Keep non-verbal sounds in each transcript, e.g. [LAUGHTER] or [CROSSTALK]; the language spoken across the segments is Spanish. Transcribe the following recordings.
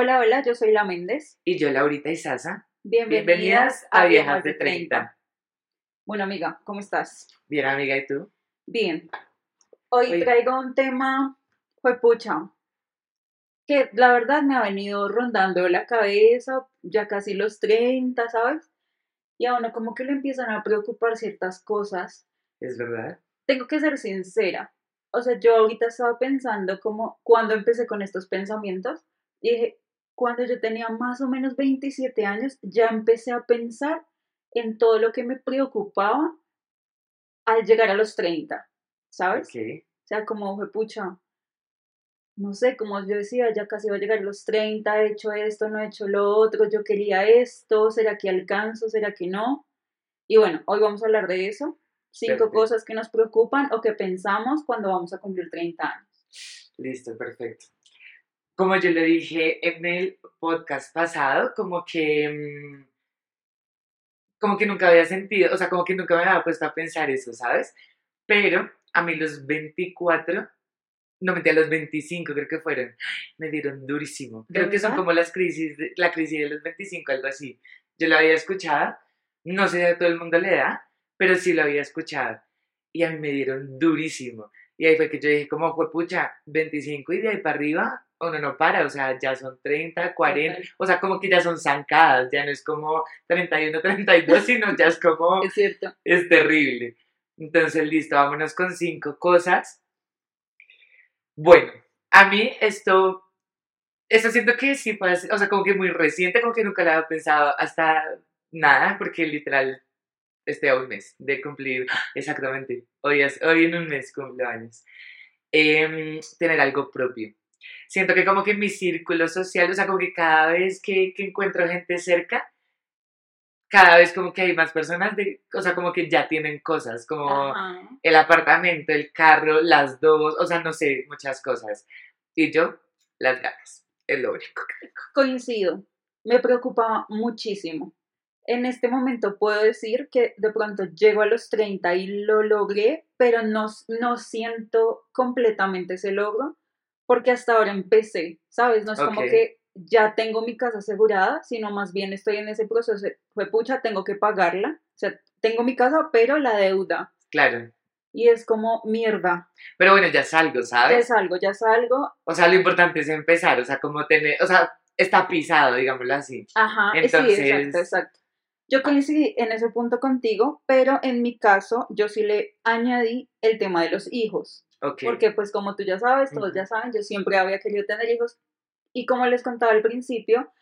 Hola, hola, yo soy La Méndez. Y yo, Laurita Isaza. Bienvenidas, Bienvenidas a Viejas de 30. Bueno, amiga, ¿cómo estás? Bien, amiga, ¿y tú? Bien. Hoy Hoy- traigo un tema, fue pucha, que la verdad me ha venido rondando la cabeza, ya casi los 30, ¿sabes? Y a uno como que le empiezan a preocupar ciertas cosas. ¿Es verdad? Tengo que ser sincera. O sea, yo ahorita estaba pensando como cuando empecé con estos pensamientos, y dije, cuando yo tenía más o menos 27 años, ya empecé a pensar en todo lo que me preocupaba al llegar a los 30, ¿sabes? Ok. O sea, como fue pucha, no sé, como yo decía, ya casi va a llegar a los 30, he hecho esto, no he hecho lo otro, yo quería esto, ¿será que alcanzo? ¿Será que no? Y bueno, hoy vamos a hablar de eso. Cinco Perfecto. cosas que nos preocupan o que pensamos cuando vamos a cumplir 30 años. Listo, perfecto. Como yo le dije en el podcast pasado, como que. mm, Como que nunca había sentido, o sea, como que nunca me había puesto a pensar eso, ¿sabes? Pero a mí los 24, no mentira, los 25 creo que fueron, me dieron durísimo. Creo que son como las crisis, la crisis de los 25, algo así. Yo lo había escuchado, no sé si a todo el mundo le da, pero sí lo había escuchado. Y a mí me dieron durísimo. Y ahí fue que yo dije, como fue pucha, 25 y de ahí para arriba, uno no para, o sea, ya son 30, 40, Total. o sea, como que ya son zancadas, ya no es como 31, 32, [LAUGHS] sino ya es como, Es cierto. es terrible. Entonces, listo, vámonos con cinco cosas. Bueno, a mí esto, esto siento que sí fue, o sea, como que muy reciente, como que nunca lo había pensado hasta nada, porque literal estoy a un mes de cumplir, exactamente, hoy, es, hoy en un mes cumplo años, Em, tener algo propio. Siento que como que mi círculo social, o sea, como que cada vez que, que encuentro gente cerca, cada vez como que hay más personas, de, o sea, como que ya tienen cosas, como Ajá. el apartamento, el carro, las dos, o sea, no sé, muchas cosas. Y yo, las ganas, es lo único. Coincido. Me preocupaba muchísimo. En este momento puedo decir que de pronto llego a los 30 y lo logré, pero no, no siento completamente ese logro porque hasta ahora empecé, ¿sabes? No es como Ok. que ya tengo mi casa asegurada, sino más bien estoy en ese proceso. Fue pucha, tengo que pagarla. O sea, tengo mi casa, pero la deuda. Claro. Y es como mierda. Pero bueno, ya salgo, Ya ¿sabes? salgo, ya salgo. O sea, lo importante es empezar, o sea, como tener, o sea, está pisado, digámoslo así. Ajá, Entonces- sí, exacto, exacto. Yo coincidí en ese punto contigo, pero en mi caso yo sí le añadí el tema de los hijos, porque pues como tú ya sabes, todos ya saben, yo siempre había querido tener hijos y como les contaba al principio,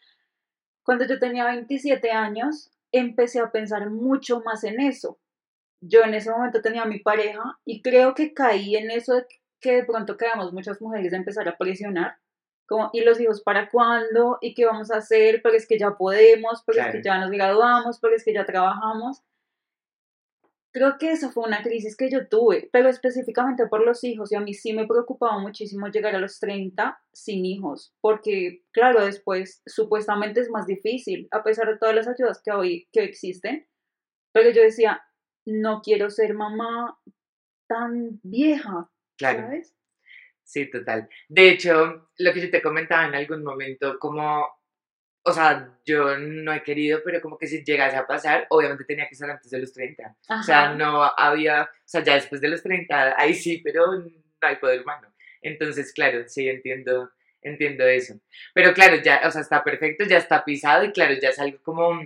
cuando yo tenía 27 años, empecé a pensar mucho más en eso. Yo en ese momento tenía a mi pareja y creo que caí en eso de que de pronto quedamos muchas mujeres de empezar a presionar. Como, ¿y los hijos para cuándo? ¿Y qué vamos a hacer? Pero es que ya podemos, es Claro. que ya nos graduamos, pero es que ya trabajamos. Creo que esa fue una crisis que yo tuve, pero específicamente por los hijos, y a mí sí me preocupaba muchísimo llegar a los 30 sin hijos, porque claro, después supuestamente es más difícil, a pesar de todas las ayudas que hoy que existen, pero yo decía, no quiero ser mamá tan vieja, Claro. ¿sabes? Sí, total. De hecho, lo que yo te comentaba en algún momento, como, o sea, yo no he querido, pero como que si llegase a pasar, obviamente tenía que ser antes de los 30. O sea, no había, o sea, ya después de los 30, ahí sí, pero no hay poder humano. Entonces, claro, sí, entiendo, entiendo eso. Pero claro, ya, o sea, está perfecto, ya está pisado y claro, ya es algo como,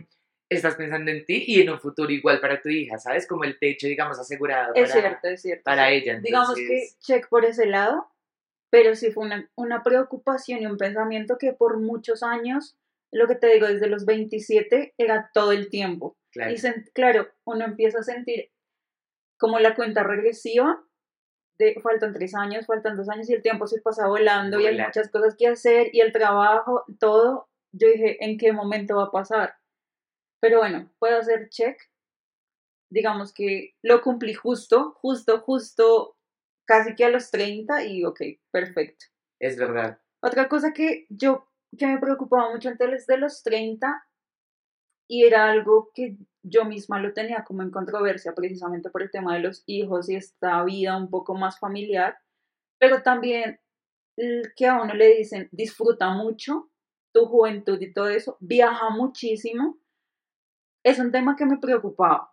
estás pensando en ti y en un futuro igual para tu hija, ¿sabes? Como el techo, digamos, asegurado Es para, cierto, es cierto. para ella. Digamos que check por ese lado, pero sí fue una, una preocupación y un pensamiento que por muchos años, lo que te digo, desde los 27 era todo el tiempo. Claro, Y claro, uno empieza a sentir como la cuenta regresiva de faltan tres años, faltan dos años y el tiempo se pasa volando y hay muchas cosas que hacer y el trabajo, todo. Yo dije, ¿en qué momento va a pasar? Pero bueno, puedo hacer check. Digamos que lo cumplí justo, justo, justo, casi que a los 30 y ok, perfecto. es verdad. Otra cosa que yo, que me preocupaba mucho antes de los 30 y era algo que yo misma lo tenía como en controversia precisamente por el tema de los hijos y esta vida un poco más familiar, pero también que a uno le dicen disfruta mucho tu juventud y todo eso, viaja muchísimo. Es un tema que me preocupaba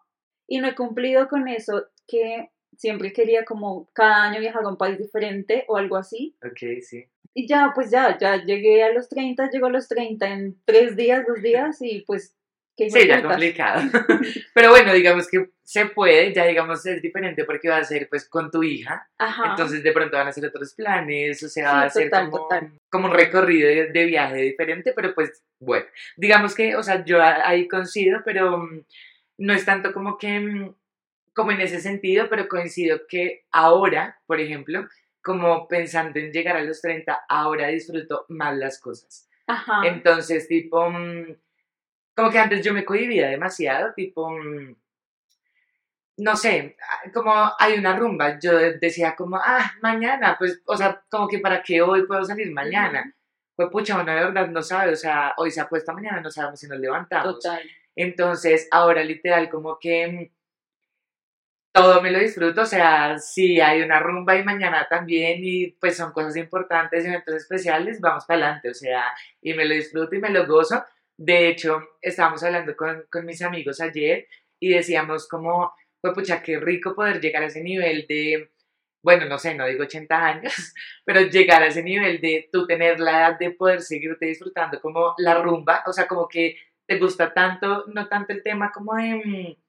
y no he cumplido con eso que siempre quería como cada año viajar a un país diferente o algo así. Ok, sí. Y ya, pues ya, ya llegué a los 30, llego a los 30 en tres días, dos días y pues... ¿qué Sí, ya complicado. [LAUGHS] [LAUGHS] Pero bueno, digamos que se puede, ya digamos es diferente porque va a ser pues con tu hija. Ajá. Entonces de pronto van a ser otros planes, o sea, Sí, va a ser como, total. como un recorrido de, de viaje diferente, pero pues bueno, digamos que, o sea, yo ahí coincido, pero mm, no es tanto como que, mm, como en ese sentido, pero coincido que ahora, por ejemplo, como pensando en llegar a los 30, ahora disfruto más las cosas. Ajá. Entonces, tipo, mm, como que antes yo me cohibía demasiado, tipo, mm, no sé, ah, como hay una rumba, yo decía como, ah, mañana, pues, o sea, como que para qué hoy puedo salir mañana. Pues pucha, uno de verdad no sabe, o sea, hoy se apuesta mañana, no sabemos si nos levantamos. Total. Entonces, ahora literal, como que mm, todo me lo disfruto, o sea, si hay una rumba y mañana también, y pues son cosas importantes, eventos especiales, vamos para adelante, o sea, y me lo disfruto y me lo gozo. De hecho, estábamos hablando con, con mis amigos ayer y decíamos como, pues pucha, qué rico poder llegar a ese nivel de, bueno, no sé, no digo 80 años, [LAUGHS] pero llegar a ese nivel de tú tener la edad de poder seguirte disfrutando como la rumba, o sea, como que te gusta tanto, no tanto el tema como de, mm,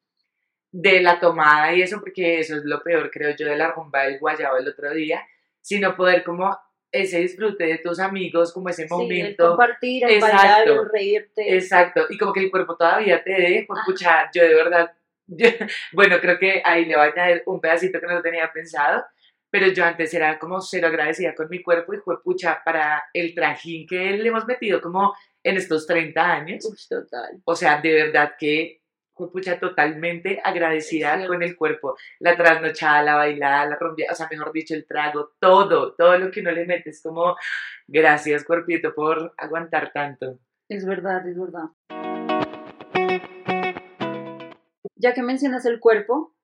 de la tomada y eso, porque eso es lo peor, creo yo, de la rumba del guayabo el otro día, sino poder como ese disfrute de tus amigos, como ese Sí, momento. compartir, el bailar, Exacto. el reírte. Exacto, y como que el cuerpo todavía te dé, pues pucha, yo de verdad, yo- [LAUGHS] bueno, creo que ahí le voy a añadir un pedacito que no tenía pensado, pero yo antes era como cero agradecida con mi cuerpo y fue pucha para el trajín que le hemos metido como en estos 30 años, Uy, total. o sea, de verdad que pucha totalmente agradecida con el cuerpo, la trasnochada, la bailada, la rompida, o sea, mejor dicho, el trago, todo, todo lo que uno le mete es como, gracias cuerpito por aguantar tanto. Es verdad, es verdad. Ya que mencionas el cuerpo,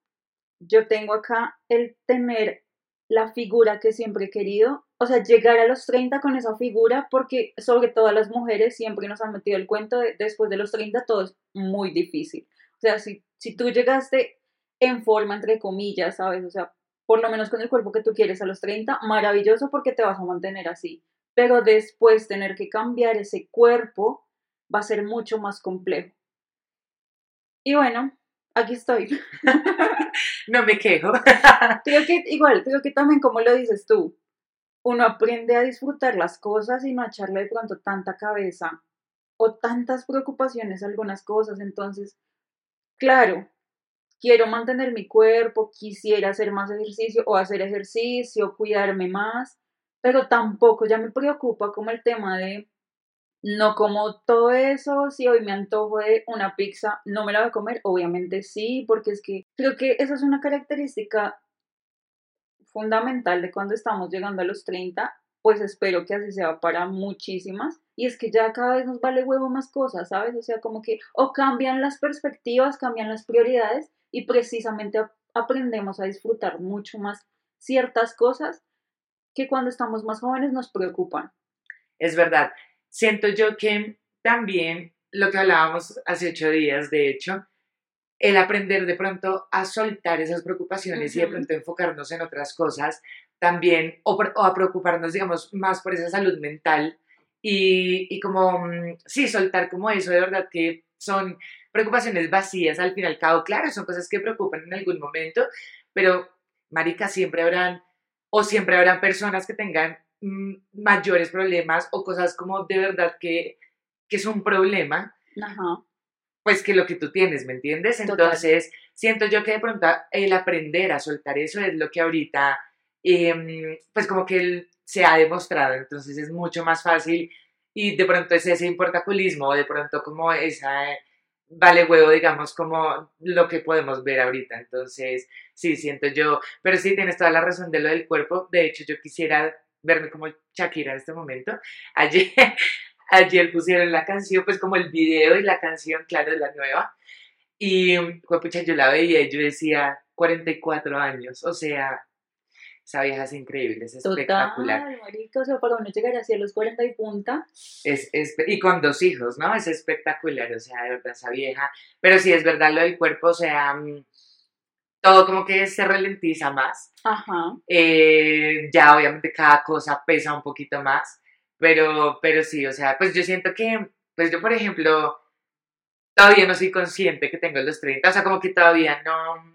yo tengo acá el tener la figura que siempre he querido, o sea, llegar a los 30 con esa figura, porque sobre todo a las mujeres siempre nos han metido el cuento de después de los 30 todo es muy difícil. O sea, si, si tú llegaste en forma, entre comillas, ¿sabes? O sea, por lo menos con el cuerpo que tú quieres a los 30, maravilloso porque te vas a mantener así. Pero después tener que cambiar ese cuerpo va a ser mucho más complejo. Y bueno, aquí estoy. [LAUGHS] No me quejo. [LAUGHS] Creo que igual, creo que también como lo dices tú, uno aprende a disfrutar las cosas y no a echarle de pronto tanta cabeza o tantas preocupaciones a algunas cosas. Entonces, claro, quiero mantener mi cuerpo, quisiera hacer más ejercicio o hacer ejercicio, cuidarme más, pero tampoco ya me preocupa como el tema de no como todo eso, si hoy me antojo de una pizza, no me la voy a comer, obviamente sí, porque es que creo que esa es una característica fundamental de cuando estamos llegando a los 30, pues espero que así sea para muchísimas, y es que ya cada vez nos vale huevo más cosas, ¿sabes? O sea, como que o cambian las perspectivas, cambian las prioridades, y precisamente ap- aprendemos a disfrutar mucho más ciertas cosas que cuando estamos más jóvenes nos preocupan. Es verdad. Siento yo que también lo que hablábamos hace ocho días, de hecho, el aprender de pronto a soltar esas preocupaciones y de pronto enfocarnos en otras cosas, también, o, por- o a preocuparnos, digamos, más por esa salud mental y, y como, mm, sí, soltar como eso, de verdad que son preocupaciones vacías al fin y al cabo, claro, son cosas que preocupan en algún momento, pero, marica, siempre habrán, o siempre habrán personas que tengan mm, mayores problemas o cosas como de verdad que, que es un problema, Ajá. pues que lo que tú tienes, ¿me entiendes? Total. Entonces, siento yo que de pronto el aprender a soltar eso es lo que ahorita, em, pues como que se ha demostrado, entonces es mucho más fácil y de pronto es ese importaculismo, o de pronto como esa, eh, vale huevo, digamos, como lo que podemos ver ahorita, entonces, sí, siento yo, pero sí, tienes toda la razón de lo del cuerpo, de hecho yo quisiera verme como Shakira en este momento, [LAUGHS] ayer, ayer pusieron la canción, pues como el video y la canción, claro, de la nueva, y pues, pucha, yo la veía y yo decía 44 años, o sea, esa vieja es increíble, es espectacular. Total, marica, o sea, para uno llegar así a los 40 y punta. Es, es, y con dos hijos, ¿no? Es espectacular, o sea, de verdad, esa vieja. Pero sí, es verdad lo del cuerpo, o sea, mm, todo como que se ralentiza más. Ajá. Eh, ya obviamente cada cosa pesa un poquito más, pero, pero sí, o sea, pues yo siento que, pues yo por ejemplo, todavía no soy consciente que tengo los 30, o sea, como que todavía no,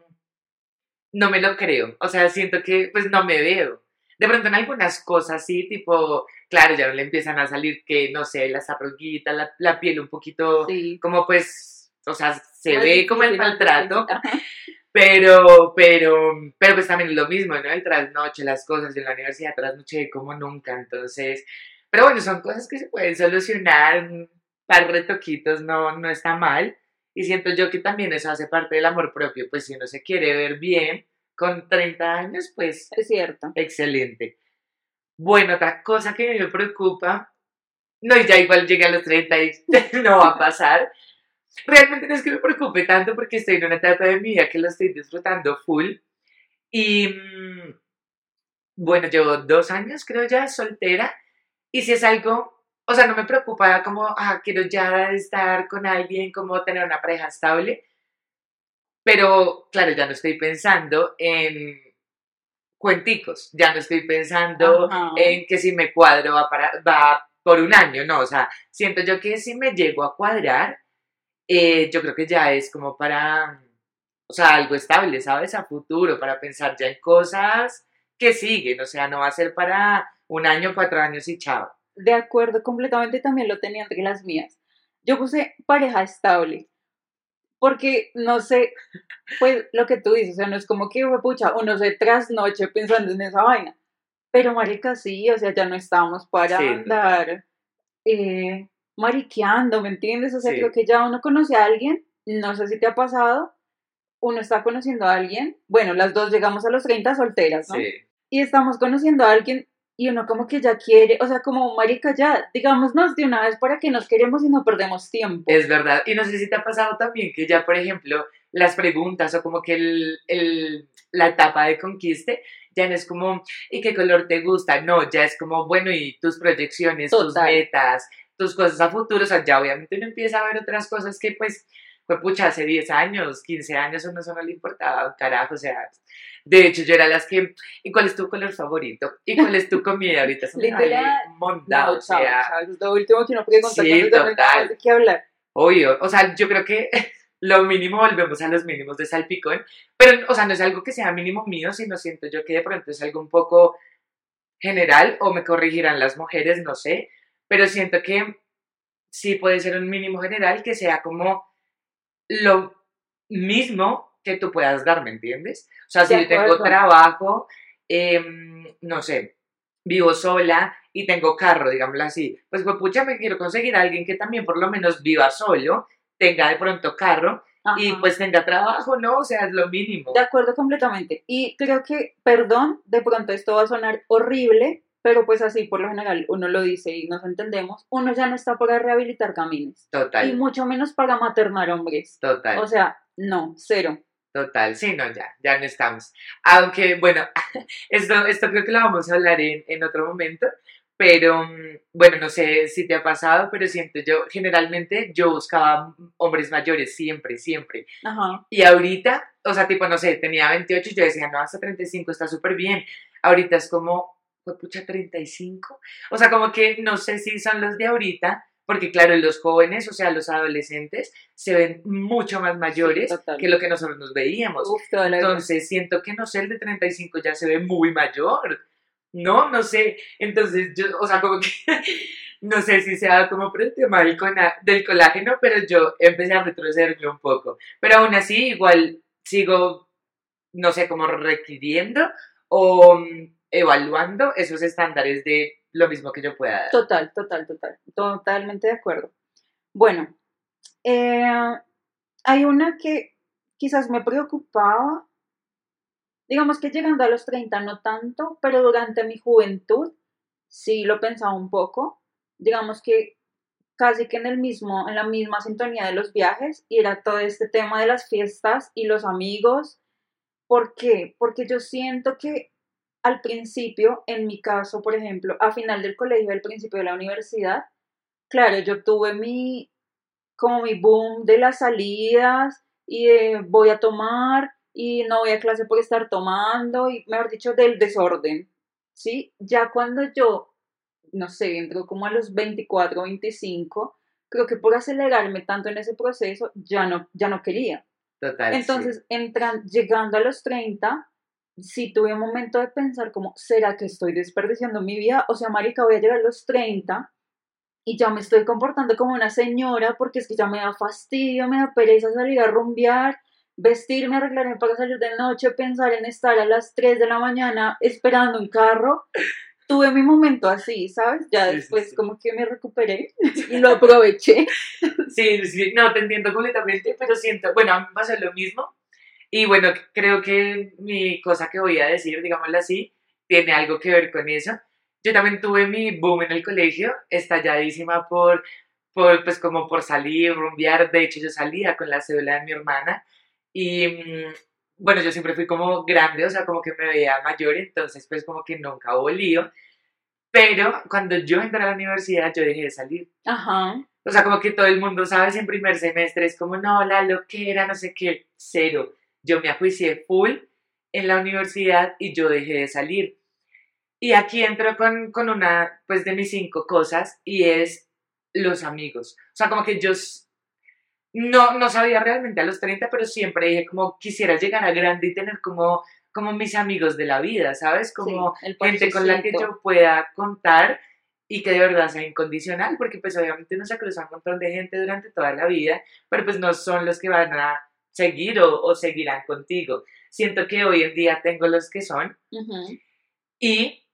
no me lo creo, o sea, siento que pues no me veo. De pronto en algunas cosas sí, tipo, claro, ya le empiezan a salir que, no sé, las arruguitas, la, la piel un poquito, Sí. como pues, o sea, se ve como el maltrato, [LAUGHS] pero, pero, pero pues también es lo mismo, ¿no? El trasnoche, las cosas en la universidad, trasnoche como nunca, entonces, pero bueno, son cosas que se pueden solucionar, un par de retoquitos no, no está mal, y siento yo que también eso hace parte del amor propio, pues si uno se quiere ver bien con 30 años, pues Es cierto. excelente. Bueno, otra cosa que me preocupa, no, ya igual llegué a los 30 y [LAUGHS] no va a pasar. Realmente no es que me preocupe tanto porque estoy en una etapa de mi vida que lo estoy disfrutando full. Y mm, bueno, llevo dos años, creo ya, soltera. Y si es algo, o sea, no me preocupa como, ah, quiero ya estar con alguien, como tener una pareja estable. Pero, claro, ya no estoy pensando en cuenticos, ya no estoy pensando Ajá. en que si me cuadro va, para, va por un año, no, o sea, siento yo que si me llego a cuadrar, eh, yo creo que ya es como para, o sea, algo estable, ¿sabes? A futuro, para pensar ya en cosas que siguen, o sea, no va a ser para un año, cuatro años y chao. De acuerdo, completamente también lo tenía entre las mías. Yo puse pareja estable. Porque, no sé, pues lo que tú dices, o sea, no es como que, pucha, uno se trasnoche pensando en esa vaina. Pero, marica, sí, o sea, ya no estamos para Sí, andar eh, mariqueando, ¿me entiendes? O sea, Sí. creo que ya uno conoce a alguien, no sé si te ha pasado, uno está conociendo a alguien, bueno, las dos llegamos a los 30 solteras, ¿no? Sí. y estamos conociendo a alguien y uno como que ya quiere, o sea, como marica ya, digámonos de una vez para que nos queremos y no perdemos tiempo. Es verdad. Y no sé si te ha pasado también que ya, por ejemplo, las preguntas o como que el, el- la etapa de conquiste ya no es como, ¿y qué color te gusta? No, ya es como, bueno, y tus proyecciones, tus Total. metas, tus cosas a futuro. O sea, ya obviamente uno empieza a ver otras cosas que, pues, fue pucha, hace 10 años, 15 años, a uno eso no le importaba un carajo. O sea, de hecho, yo era las que, ¿y cuál es tu color favorito? ¿Y cuál es tu comida? Ahorita Literal. No, o sea. chao, es lo último que uno Sí, ya no hay total. qué hablar. Obvio, o sea, yo creo que [LAUGHS] lo mínimo volvemos a los mínimos de salpicón, pero, o sea, no es algo que sea mínimo mío, sino siento yo que de pronto es algo un poco general, o me corregirán las mujeres, no sé, pero siento que sí puede ser un mínimo general que sea como lo mismo que tú puedas dar, ¿me entiendes? O sea, si yo tengo trabajo, em, no sé, vivo sola y tengo carro, digámoslo así, pues, pues pucha, me quiero conseguir a alguien que también por lo menos viva solo, tenga de pronto carro y Ajá. pues tenga trabajo, ¿no? O sea, es lo mínimo. De acuerdo completamente. Y creo que, perdón, de pronto esto va a sonar horrible, pero pues así por lo general uno lo dice y nos entendemos, uno ya no está para rehabilitar caminos. Y Total, mucho menos para maternar hombres. total. O sea, no, cero. Total, sí, no, ya, ya no estamos. Aunque, bueno, [LAUGHS] esto, esto creo que lo vamos a hablar en, en otro momento, pero, mm, bueno, no sé si te ha pasado, pero siento yo, generalmente yo buscaba hombres mayores, siempre, siempre. Ajá. Y ahorita, o sea, tipo, no sé, tenía 28 y yo decía, no, hasta 35 está súper bien. Ahorita es como, pucha, 35. O sea, como que no sé si son los de ahorita, porque claro, los jóvenes, o sea, los adolescentes, se ven mucho más mayores total. que lo que nosotros nos veíamos. Uf. Entonces, siento que, no sé, el de 35 ya se ve muy mayor. No, no sé. Entonces, yo, o sea, como que, [LAUGHS] no sé si sea como por el tema del, del colágeno, pero yo empecé a retrocederme un poco. Pero aún así, igual sigo, no sé, como requiriendo o mm, evaluando esos estándares de lo mismo que yo pueda dar. Total, total, total. Totalmente de acuerdo. Bueno, eh, hay una que quizás me preocupaba, digamos que llegando a los 30 no tanto, pero durante mi juventud sí lo pensaba un poco. Digamos que casi que en el mismo, en la misma sintonía de los viajes, y era todo este tema de las fiestas y los amigos. ¿Por qué? Porque yo siento que al principio, en mi caso, por ejemplo, a final del colegio, al principio de la universidad, claro, yo tuve mi, como mi boom de las salidas y de voy a tomar y no voy a clase por estar tomando y, mejor dicho, del desorden, ¿sí? Ya cuando yo, no sé, entro como a los 24, 25, creo que por acelerarme tanto en ese proceso, ya no, ya no quería. Total. Entonces, entran, llegando a los 30, sí tuve un momento de pensar como, ¿será que estoy desperdiciando mi vida? O sea, marica, voy a llegar a los 30 y ya me estoy comportando como una señora porque es que ya me da fastidio, me da pereza salir a rumbear, vestirme, arreglarme para salir de noche, pensar en estar a las 3 de la mañana esperando un carro. Tuve mi momento así, ¿sabes? Ya Sí, después sí. como que me recuperé [LAUGHS] y lo aproveché. Sí, sí, no, te entiendo completamente, pero siento, bueno, a mí me pasó lo mismo. Y bueno, creo que mi cosa que voy a decir, digámoslo así, tiene algo que ver con eso. Yo también tuve mi boom en el colegio, estalladísima por, por pues como por salir, rumbear. De hecho, yo salía con la cédula de mi hermana y mm, bueno, yo siempre fui como grande, o sea, como que me veía mayor, entonces pues como que nunca hubo lío. Pero cuando yo entré a la universidad, yo dejé de salir. Ajá. O sea, como que todo el mundo sabe en primer semestre, es como, no, la loquera, no sé qué, cero. Yo me ajuicié full en la universidad y yo dejé de salir. Y aquí entro con, con una, pues, de mis cinco cosas y es los amigos. O sea, como que yo no, no sabía realmente a los 30, pero siempre dije como quisiera llegar a grande y tener como, como mis amigos de la vida, ¿sabes? Como Sí, gente con la que yo pueda contar y que de verdad sea incondicional, porque pues obviamente uno se cruza un montón de gente durante toda la vida, pero pues no son los que van a seguir o, o seguirán contigo. Siento que hoy en día tengo los que son y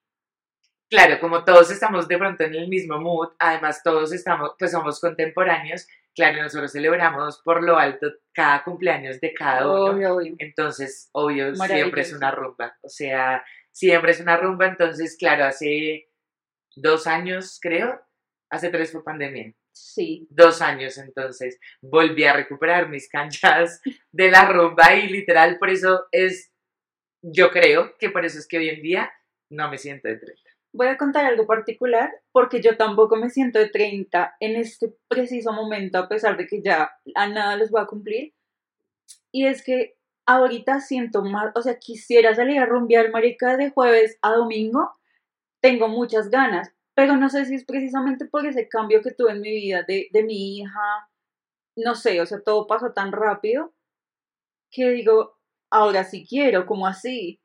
claro, como todos estamos de pronto en el mismo mood, además todos estamos, pues somos contemporáneos, claro, nosotros celebramos por lo alto cada cumpleaños de cada uno. Obvio, obvio. Entonces, obvio, siempre es una rumba. O sea, siempre es una rumba. Entonces, claro, hace dos años, creo, hace tres fue pandemia. Sí. Dos años, entonces, volví a recuperar mis canchas [LAUGHS] de la rumba y literal, por eso es, yo creo que por eso es que hoy en día no me siento de 30. Voy a contar algo particular porque yo tampoco me siento de 30 en este preciso momento, a pesar de que ya a nada los voy a cumplir. Y es que ahorita siento más, o sea, quisiera salir a rumbear, marica, de jueves a domingo. Tengo muchas ganas, pero no sé si es precisamente por ese cambio que tuve en mi vida de, de mi hija. No sé, o sea, todo pasó tan rápido que digo, ahora sí quiero, como así.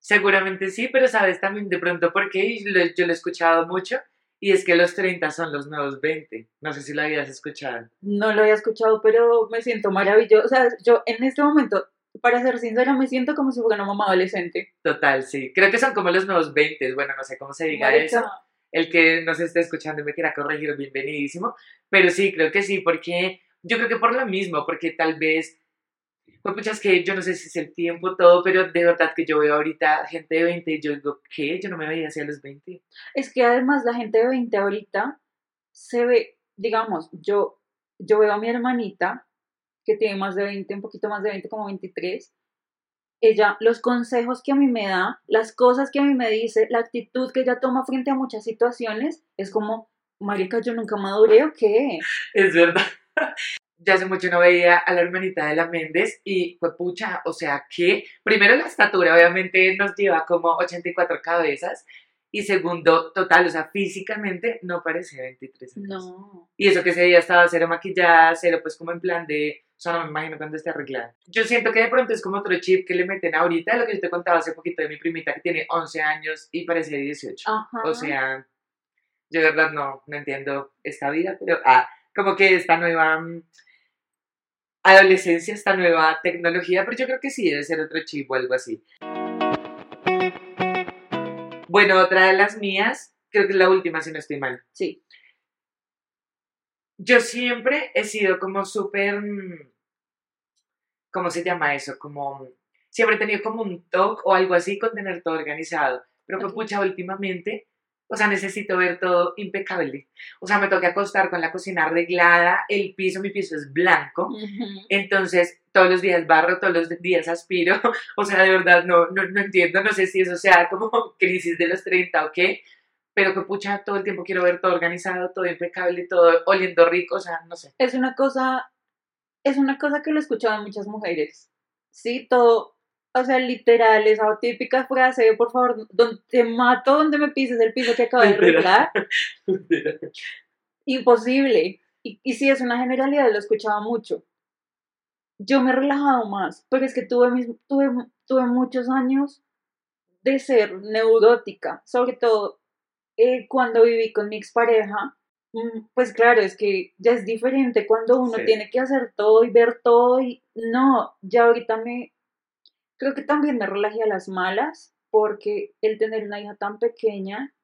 Seguramente sí, pero sabes también de pronto por qué, y lo- yo lo he escuchado mucho, y es que los 30 son los nuevos 20. No sé si lo habías escuchado. No lo había escuchado, pero me siento maravilloso. O sea, yo en este momento, para ser sincera, me siento como si fuera una mamá adolescente. Total, sí. Creo que son como los nuevos 20, bueno, no sé cómo se diga Marica, eso. El que nos esté escuchando y me quiera corregir, bienvenidísimo. Pero sí, creo que sí, porque yo creo que por lo mismo, porque tal vez, pues puchas que yo no sé si es el tiempo, todo, pero de verdad que yo veo ahorita gente de 20 y yo digo, ¿qué? Yo no me veía así a los 20. Es que además la gente de 20 ahorita se ve, digamos, yo, yo veo a mi hermanita, que tiene más de 20, un poquito más de 20, como 23. Ella, los consejos que a mí me da, las cosas que a mí me dice, la actitud que ella toma frente a muchas situaciones, es como, marica, yo nunca maduré o qué. Es verdad. [LAUGHS] Ya hace mucho no veía a la hermanita de la Méndez y fue pucha, o sea que primero la estatura obviamente nos lleva como 84 cabezas y segundo, total, o sea, físicamente no parece 23 años. No. Y eso que ese día estaba cero maquillada, cero pues como en plan de, o sea, no me imagino cuando esté arreglada. Yo siento que de pronto es como otro chip que le meten ahorita, lo que yo te contaba hace poquito de mi primita que tiene 11 años y parece de 18. Ajá. O sea, yo de verdad no, no entiendo esta vida, pero ah, como que esta nueva mm, adolescencia, esta nueva tecnología, pero yo creo que sí debe ser otro chip o algo así. Bueno, otra de las mías, creo que es la última si no estoy mal. sí. Yo siempre he sido como súper, mm, ¿cómo se llama eso? Como, siempre he tenido como un toque o algo así con tener todo organizado. Pero pues, Ok. pucha, últimamente O sea, necesito ver todo impecable. O sea, me toca acostar con la cocina arreglada, el piso, mi piso es blanco. Entonces, todos los días barro, todos los días aspiro. [LAUGHS] O sea, de verdad, no, no, no entiendo, no sé si eso sea como [LAUGHS] crisis de los 30 o qué, pero que pucha, todo el tiempo quiero ver todo organizado, todo impecable, todo oliendo rico, o sea, no sé. Es una cosa, es una cosa que lo he escuchado en muchas mujeres. Sí, todo o sea, literal, esa típica frase, por favor, te mato donde me pises el piso que acabo de arreglar. [LAUGHS] Imposible. Y, y sí, es una generalidad, lo escuchaba mucho. Yo me he relajado más, pero es que tuve, mis, tuve, tuve muchos años de ser neurótica, sobre todo eh, cuando viví con mi expareja. Mm, pues claro, es que ya es diferente cuando uno tiene que hacer todo y ver todo y no, ya ahorita me, Creo que también me relajé a las malas porque el tener una hija tan pequeña,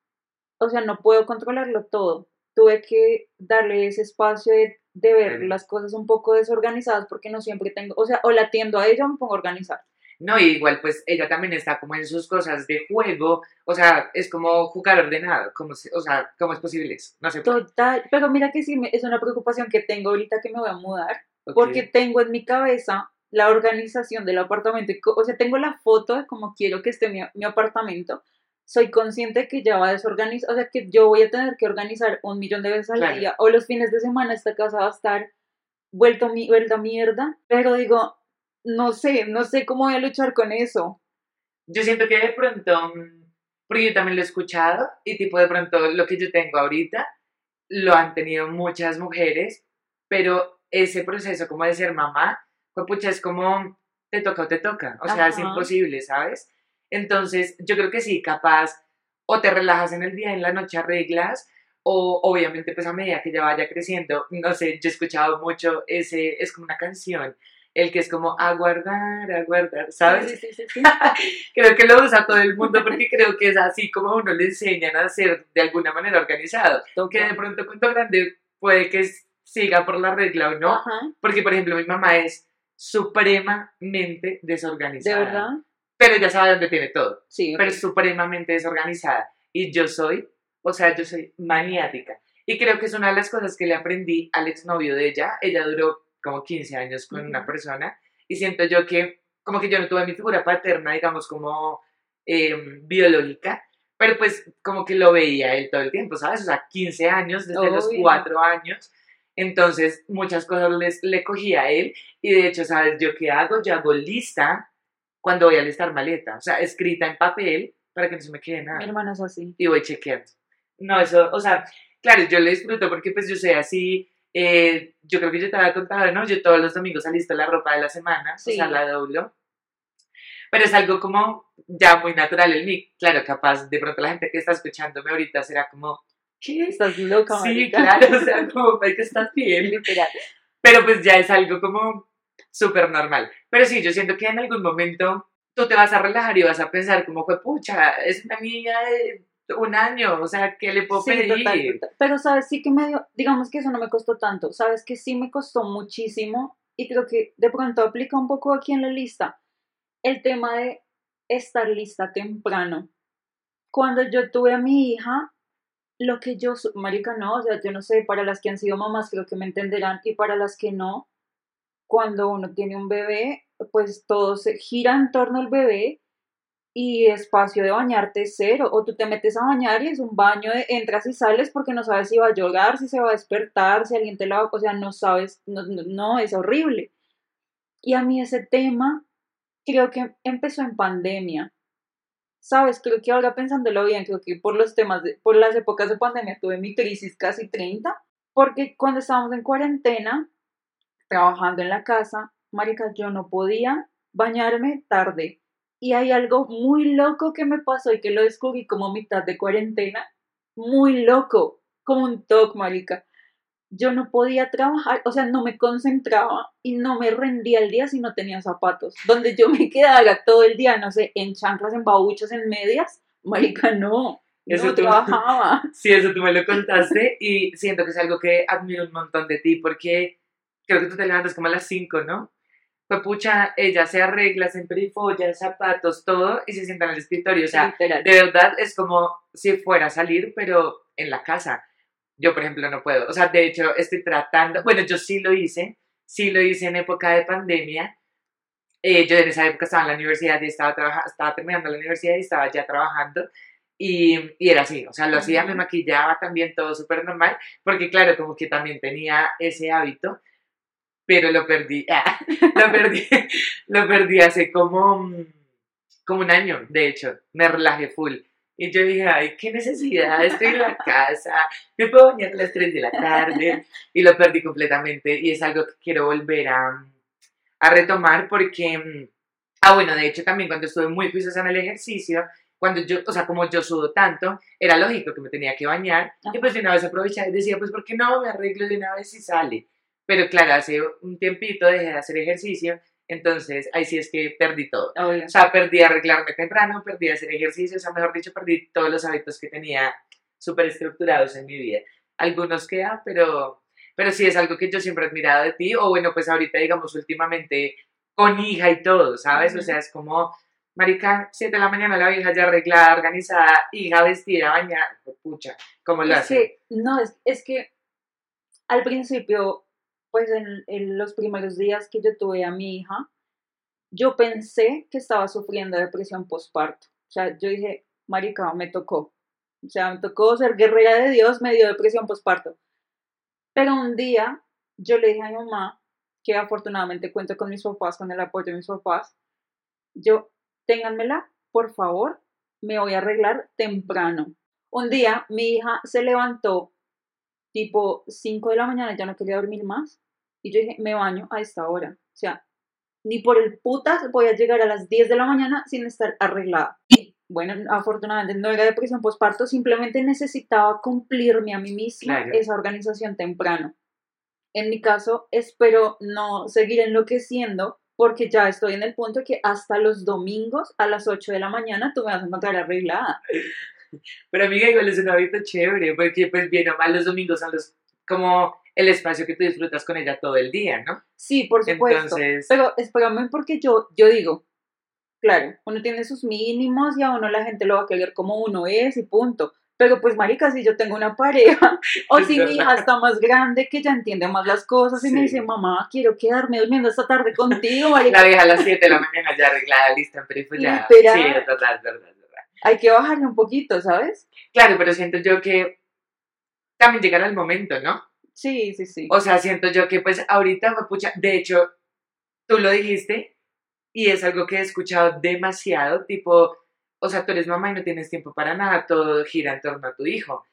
o sea, no puedo controlarlo todo. Tuve que darle ese espacio de, ver las cosas un poco desorganizadas porque no siempre tengo, o sea, o la atiendo a ella o me pongo a organizar. No, igual pues ella también está como en sus cosas de juego, o sea, es como jugar ordenado, como, o sea, ¿cómo es posible eso? No sé. Total, pero mira que sí, es una preocupación que tengo ahorita que me voy a mudar, porque tengo en mi cabeza la organización del apartamento, o sea, tengo la foto de cómo quiero que esté mi, apartamento, soy consciente que ya va a desorganizar, o sea, que yo voy a tener que organizar un millón de veces al día, o los fines de semana esta casa va a estar vuelto, vuelta mierda, pero digo, no sé, no sé cómo voy a luchar con eso. Yo siento que de pronto, porque yo también lo he escuchado, y tipo de pronto lo que yo tengo ahorita, lo han tenido muchas mujeres, pero ese proceso como de ser mamá, pues pucha, es como te toca o te toca, o sea, es imposible, ¿sabes? Entonces, yo creo que sí, capaz, o te relajas en el día, en la noche arreglas, o obviamente pues a medida que ya vaya creciendo, no sé, yo he escuchado mucho ese, es como una canción, el que es como aguardar, aguardar, ¿sabes? Sí, sí, sí, [LAUGHS] creo que lo usa todo el mundo porque creo que es así como uno le enseñan a ser de alguna manera organizado, que de pronto cuento grande puede que siga por la regla o no, porque por ejemplo mi mamá es supremamente desorganizada. ¿De verdad? Pero ya sabe dónde tiene todo. Sí. Pero supremamente desorganizada. Y yo soy, o sea, yo soy maniática. Y creo que es una de las cosas que le aprendí al exnovio de ella. Ella duró como 15 años con una persona. Y siento yo que, como que yo no tuve mi figura paterna, digamos, como em, biológica. Pero pues como que lo veía él todo el tiempo, ¿sabes? O sea, 15 años, desde los 4 años. Entonces, muchas cosas les, le cogí a él y de hecho, ¿sabes yo qué hago? Yo hago lista cuando voy a listar maleta, o sea, escrita en papel para que no se me quede nada. Mi hermana es así. Y voy chequeando. No, eso, o sea, claro, yo lo disfruto porque pues yo soy así, eh, yo creo que yo te había contado, ¿no? Yo todos los domingos alisto la ropa de la semana, o sea, la doblo. Pero es algo como ya muy natural en mí. Claro, capaz, de pronto la gente que está escuchándome ahorita será como, ¿qué? Estás loca, Sí, claro, o sea, como que estás bien. Literal. Pero pues ya es algo como súper normal. Pero sí, yo siento que en algún momento tú te vas a relajar y vas a pensar como fue, pucha, es una niña de un año, o sea, ¿qué le puedo sí, pedir? Pero sabes, sí que me dio, digamos que eso no me costó tanto, sabes que sí me costó muchísimo y creo que de pronto aplica un poco aquí en la lista el tema de estar lista temprano. Cuando yo tuve a mi hija, lo que yo, marica, no, o sea, yo no sé, para las que han sido mamás creo que me entenderán y para las que no, cuando uno tiene un bebé, pues todo se gira en torno al bebé y espacio de bañarte cero, o tú te metes a bañar y es un baño de entras y sales porque no sabes si va a llorar, si se va a despertar, si alguien te la va, o sea, no sabes, no, no es horrible. Y a mí ese tema creo que empezó en pandemia sabes, creo que ahora pensándolo bien, creo que por los temas, de, por las épocas de pandemia tuve mi crisis casi 30, porque cuando estábamos en cuarentena, trabajando en la casa, marica, yo no podía bañarme tarde. Y hay algo muy loco que me pasó y que lo descubrí como mitad de cuarentena, muy loco, como un toque, marica yo no podía trabajar, o sea, no me concentraba y no me rendía el día si no tenía zapatos. Donde yo me quedara todo el día, no sé, en chanclas, en babuchos, en medias, marica, no. Eso no trabajaba. [LAUGHS] Sí, eso tú me lo contaste y siento que es algo que admiro un montón de ti porque creo que tú te levantas como a las 5, ¿no? Pues pucha, ella se arregla, se emperifolla, zapatos, todo, y se sienta en el escritorio. O sea, Literal. de verdad es como si fuera a salir, pero en la casa. Yo, por ejemplo, no puedo. O sea, de hecho, estoy tratando, bueno, yo sí lo hice, sí lo hice en época de pandemia. Eh, yo en esa época estaba en la universidad y estaba, trabaja- estaba terminando la universidad y estaba ya trabajando. Y, y era así, o sea, lo hacía, me maquillaba también todo súper normal, porque claro, como que también tenía ese hábito, pero lo perdí, [LAUGHS] ah, lo perdí, lo perdí hace como, como un año, de hecho, me relajé full. Y yo dije, ay, qué necesidad, estoy en la [LAUGHS] casa, me puedo bañar a las 3 de la tarde. Y lo perdí completamente y es algo que quiero volver a, a retomar porque, ah, bueno, de hecho también cuando estuve muy juiciosa en el ejercicio, cuando yo, o sea, como yo sudo tanto, era lógico que me tenía que bañar y pues de una vez aprovechaba y decía, pues, ¿por qué no me arreglo de una vez y sale? Pero claro, hace un tiempito dejé de hacer ejercicio, entonces ahí sí es que perdí todo. Obvio. O sea, perdí arreglarme temprano, perdí hacer ejercicio, o sea, mejor dicho, perdí todos los hábitos que tenía súper estructurados en mi vida. Algunos quedan, pero, pero sí es algo que yo siempre he admirado de ti, o bueno, pues ahorita, digamos, últimamente con hija y todo, ¿sabes? O Ujú. sea, es como, marica, 7 de la mañana la hija ya arreglada, organizada, hija vestida, bañada, pucha, ¿cómo lo Es hace? que, no, es, es que al principio, pues en, los primeros días que yo tuve a mi hija, yo pensé que estaba sufriendo depresión postparto. O sea, yo dije, marica, me tocó. O sea, me tocó ser guerrera de Dios, me dio depresión postparto. Pero un día yo le dije a mi mamá, que afortunadamente cuento con mis papás, con el apoyo de mis papás, yo, ténganmela, por favor, me voy a arreglar temprano. Un día mi hija se levantó tipo 5 de la mañana, ya no quería dormir más, y yo dije, me baño a esta hora. O sea, ni por el putas voy a llegar a las 10 de la mañana sin estar arreglada. Y bueno, afortunadamente no era depresión postparto, simplemente necesitaba cumplirme a mí misma Claro. esa organización temprano. En mi caso, espero no seguir enloqueciendo porque ya estoy en el punto que hasta los domingos a las 8 de la mañana tú me vas a encontrar arreglada. [LAUGHS] Pero amiga, igual es un hábito chévere, porque pues bien o mal los domingos son los, como el espacio que tú disfrutas con ella todo el día, ¿no? Sí, por supuesto. Entonces, Pero espérame porque yo, yo digo, claro, uno tiene sus mínimos y a uno la gente lo va a querer como uno es y punto. Pero pues, marica, si yo tengo una pareja [LAUGHS] o si mi hija está más grande que ya entiende más las cosas y me dice, mamá, quiero quedarme durmiendo esta tarde [LAUGHS] contigo, marica, la vieja a las 7 de la mañana ya arreglada, lista, en perifollada. Literal. Sí, es verdad, es verdad, es verdad. hay que bajarle un poquito, ¿sabes? Claro, pero siento yo que también llegará el momento, ¿no? Sí, sí, sí. O sea, siento yo que pues ahorita, pucha, de hecho, tú lo dijiste y es algo que he escuchado demasiado, tipo, o sea, tú eres mamá y no tienes tiempo para nada, todo gira en torno a tu hijo.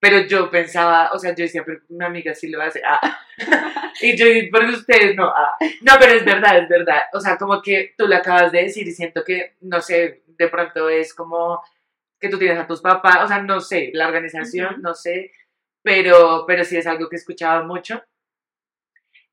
Pero yo pensaba, o sea, yo decía, pero una amiga sí lo hace. Ah. [LAUGHS] y yo, pero ustedes no. ah. No, pero es verdad, es verdad. O sea, como que tú lo acabas de decir y siento que, no sé, de pronto es como que tú tienes a tus papás, o sea, no sé, la organización, Ujú. no sé, pero, pero sí es algo que he escuchado mucho.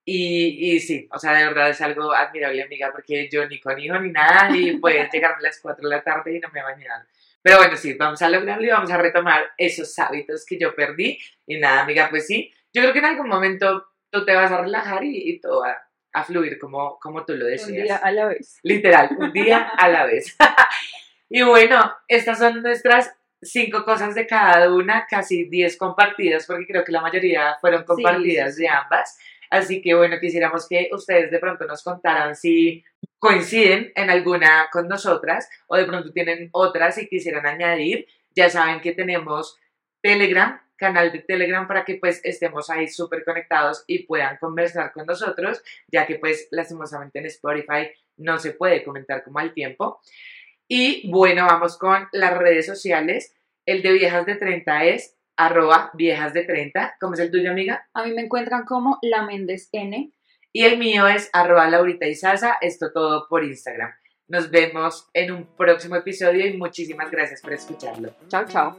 Y, y sí, o sea, de verdad es algo admirable, amiga, porque yo ni con hijo ni nada, y pueden llegarme a las 4 de la tarde y no me he bañado. Pero bueno, sí, vamos a lograrlo y vamos a retomar esos hábitos que yo perdí. Y nada, amiga, pues sí, yo creo que en algún momento tú te vas a relajar y, y todo va a fluir como, como tú lo un deseas. día a la vez. Literal, un día a la vez. [LAUGHS] y bueno, estas son nuestras cinco cosas de cada una, casi 10 compartidas, porque creo que la mayoría fueron compartidas sí, de ambas. Así que bueno, quisiéramos que ustedes de pronto nos contaran si coinciden en alguna con nosotras o de pronto tienen otras y quisieran añadir. Ya saben que tenemos Telegram, canal de Telegram para que pues estemos ahí súper conectados y puedan conversar con nosotros, ya que pues lastimosamente en Spotify no se puede comentar como al tiempo. Y bueno, vamos con las redes sociales. El de Viejas de 30 es arroba viejas de 30. ¿Cómo es el tuyo, amiga? A mí me encuentran como la Méndez N. Y el mío es arroba Laurita y Sasa. Esto todo por Instagram. Nos vemos en un próximo episodio y muchísimas gracias por escucharlo. Chao, chao.